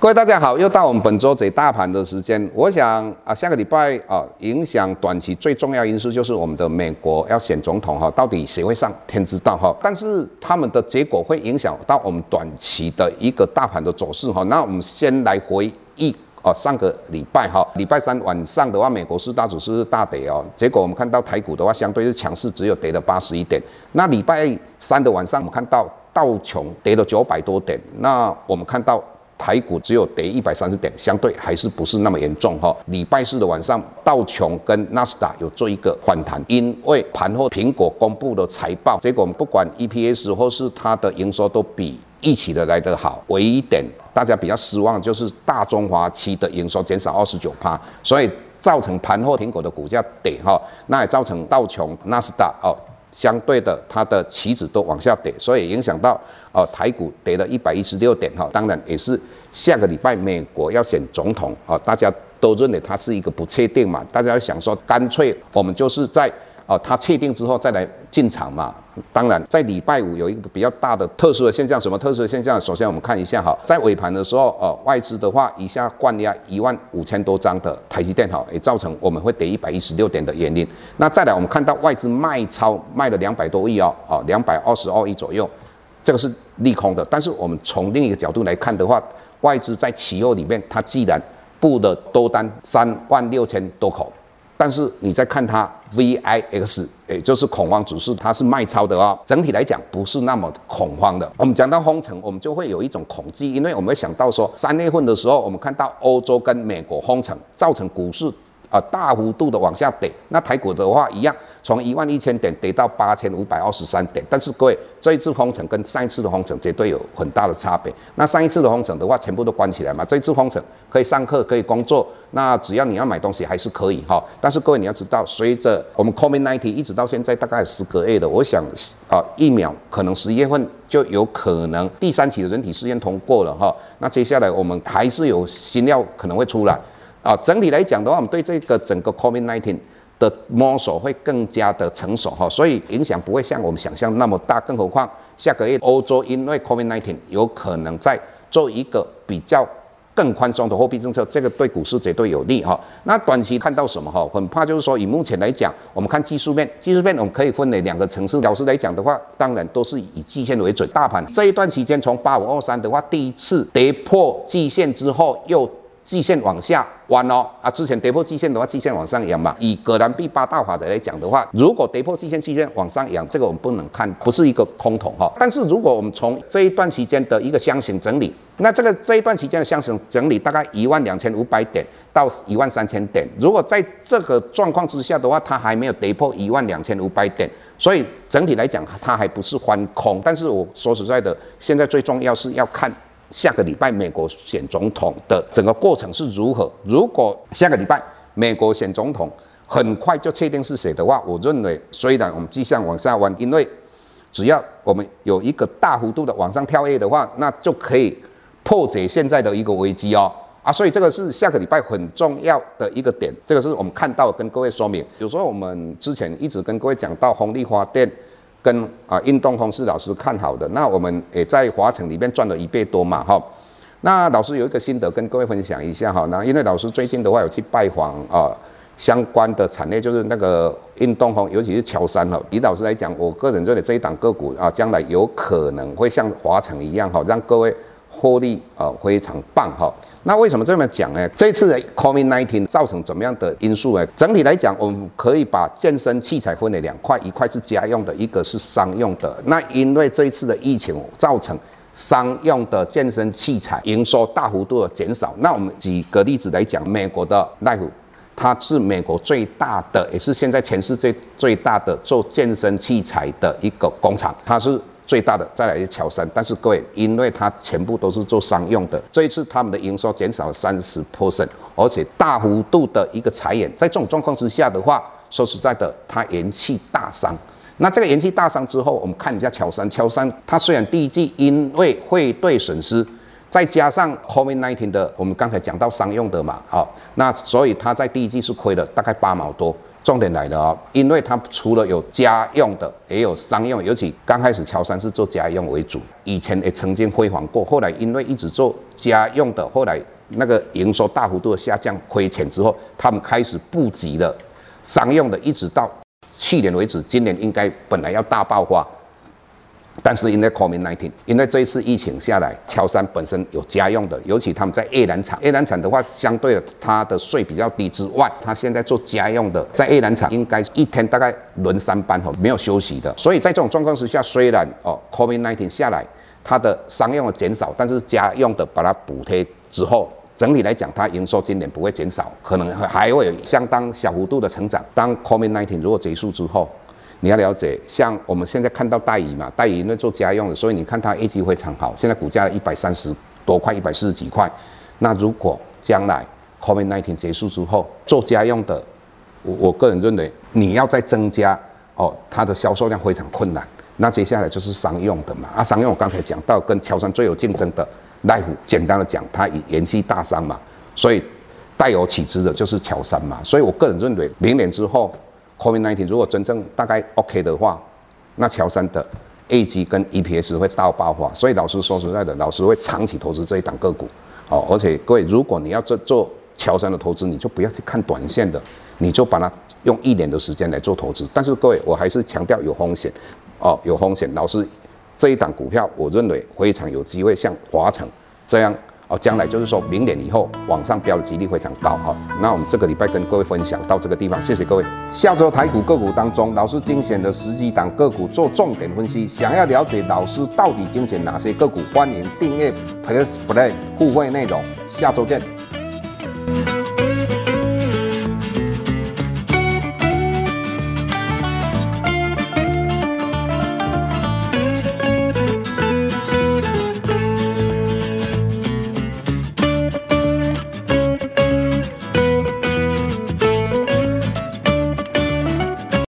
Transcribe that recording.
各位大家好，又到我们本周解大盘的时间。我想啊，下个礼拜啊，影响短期最重要因素就是我们的美国要选总统哈，到底谁会上，天知道哈。但是他们的结果会影响到我们短期的一个大盘的走势哈。那我们先来回忆哦，上个礼拜哈，礼拜三晚上的话，美国四大指数是大跌哦，结果我们看到台股的话，相对是强势，只有跌了八十一点。那礼拜三的晚上，我们看到道琼跌了九百多点，那我们看到。台股只有跌一百三十点，相对还是不是那么严重哈。礼拜四的晚上，道琼跟纳斯达有做一个反弹，因为盘后苹果公布了财报，结果不管 EPS 或是它的营收都比预期的来得好。唯一点大家比较失望就是大中华区的营收减少二十九趴，所以造成盘后苹果的股价跌哈，那也造成道琼、纳斯达哦。相对的，它的棋子都往下跌，所以影响到呃台股跌了一百一十六点哈。当然也是下个礼拜美国要选总统啊，大家都认为它是一个不确定嘛，大家想说干脆我们就是在。哦，它确定之后再来进场嘛。当然，在礼拜五有一个比较大的特殊的现象，什么特殊的现象？首先我们看一下哈，在尾盘的时候，呃，外资的话一下灌压一万五千多张的台积电，哈，也造成我们会跌一百一十六点的原因。那再来，我们看到外资卖超卖了两百多亿哦，哦，两百二十二亿左右，这个是利空的。但是我们从另一个角度来看的话，外资在期货里面，它既然布的多单三万六千多口。但是你再看它 VIX，也就是恐慌指数，它是卖超的哦。整体来讲不是那么恐慌的。我们讲到封城，我们就会有一种恐惧，因为我们会想到说，三月份的时候，我们看到欧洲跟美国封城，造成股市啊大幅度的往下跌。那台股的话一样。从一万一千点跌到八千五百二十三点，但是各位，这一次封城跟上一次的封城绝对有很大的差别。那上一次的封城的话，全部都关起来嘛，这一次封城可以上课，可以工作，那只要你要买东西还是可以哈。但是各位你要知道，随着我们 COVID-19 一直到现在大概十个月的，我想啊，疫苗可能十一月份就有可能第三期的人体试验通过了哈。那接下来我们还是有新药可能会出来啊。整体来讲的话，我们对这个整个 COVID-19。的摸索会更加的成熟哈，所以影响不会像我们想象那么大。更何况下个月欧洲因为 COVID-19 有可能在做一个比较更宽松的货币政策，这个对股市绝对有利哈。那短期看到什么哈？很怕就是说，以目前来讲，我们看技术面，技术面我们可以分为两个层次。老实来讲的话，当然都是以季线为准。大盘这一段期间从八五二三的话，第一次跌破季线之后又。季线往下弯哦，啊，之前跌破季线的话，季线往上扬嘛。以葛兰碧八大法的来讲的话，如果跌破季线，季线往上扬，这个我们不能看，不是一个空头哈。但是如果我们从这一段期间的一个箱型整理，那这个这一段期间的箱型整理大概一万两千五百点到一万三千点，如果在这个状况之下的话，它还没有跌破一万两千五百点，所以整体来讲它还不是翻空。但是我说实在的，现在最重要是要看。下个礼拜美国选总统的整个过程是如何？如果下个礼拜美国选总统很快就确定是谁的话，我认为虽然我们迹象往下弯，因为只要我们有一个大幅度的往上跳跃的话，那就可以破解现在的一个危机哦。啊，所以这个是下个礼拜很重要的一个点，这个是我们看到跟各位说明。有时候我们之前一直跟各位讲到红利发电。跟啊，运动风是老师看好的，那我们也在华城里面赚了一倍多嘛，哈。那老师有一个心得跟各位分享一下哈。那因为老师最近的话有去拜访啊相关的产业，就是那个运动风，尤其是乔山哈。以老师来讲，我个人认为这一档个股啊，将来有可能会像华城一样哈，让各位。获利啊，非常棒哈。那为什么这么讲呢？这次的 COVID-19 造成怎么样的因素呢？整体来讲，我们可以把健身器材分为两块，一块是家用的，一个是商用的。那因为这一次的疫情造成商用的健身器材营收大幅度的减少。那我们举个例子来讲，美国的 Life，它是美国最大的，也是现在全世界最大的做健身器材的一个工厂，它是。最大的再来是乔山，但是各位，因为它全部都是做商用的，这一次他们的营收减少了三十 percent，而且大幅度的一个裁员，在这种状况之下的话，说实在的，它元气大伤。那这个元气大伤之后，我们看一下乔山，乔山它虽然第一季因为汇兑损失，再加上 COVID-19 的，我们刚才讲到商用的嘛，好，那所以它在第一季是亏了大概八毛多。重点来了啊、因为它除了有家用的，也有商用，尤其刚开始乔山是做家用为主，以前也曾经辉煌过，后来因为一直做家用的，后来那个营收大幅度的下降，亏钱之后，他们开始布局了商用的，一直到去年为止，今年应该本来要大爆发。但是因为 COVID-19，因为这一次疫情下来，乔山本身有家用的，尤其他们在叶南厂，叶南厂的话，相对的它的税比较低之外，它现在做家用的，在叶南厂应该一天大概轮三班哦，没有休息的。所以在这种状况之下，虽然哦 COVID-19 下来，它的商用的减少，但是家用的把它补贴之后，整体来讲，它营收今年不会减少，可能还会有相当小幅度的成长。当 COVID-19 如果结束之后，你要了解，像我们现在看到戴尔嘛，戴尔因为做家用的，所以你看它业绩非常好，现在股价一百三十多块，一百四十几块。那如果将来 COVID-19 结束之后，做家用的，我我个人认为你要再增加哦，它的销售量非常困难。那接下来就是商用的嘛，啊，商用我刚才讲到跟乔山最有竞争的赖虎，简单的讲，它以延续大商嘛，所以带有起资的就是乔山嘛，所以我个人认为明年之后。COVID-19 如果真正大概 OK 的话，那乔山的业绩跟 EPS 会大爆发，所以老师说实在的，老师会长期投资这一档个股，哦，而且各位，如果你要做做乔山的投资，你就不要去看短线的，你就把它用一年的时间来做投资。但是各位，我还是强调有风险，哦，有风险。老师这一档股票，我认为非常有机会像华城这样。哦，将来就是说明年以后往上飙的几率非常高哈。那我们这个礼拜跟各位分享到这个地方，谢谢各位。下周台股个股当中，老师精选的十几档个股做重点分析。想要了解老师到底精选哪些个股，欢迎订阅 Plus Play 互惠内容。下周见。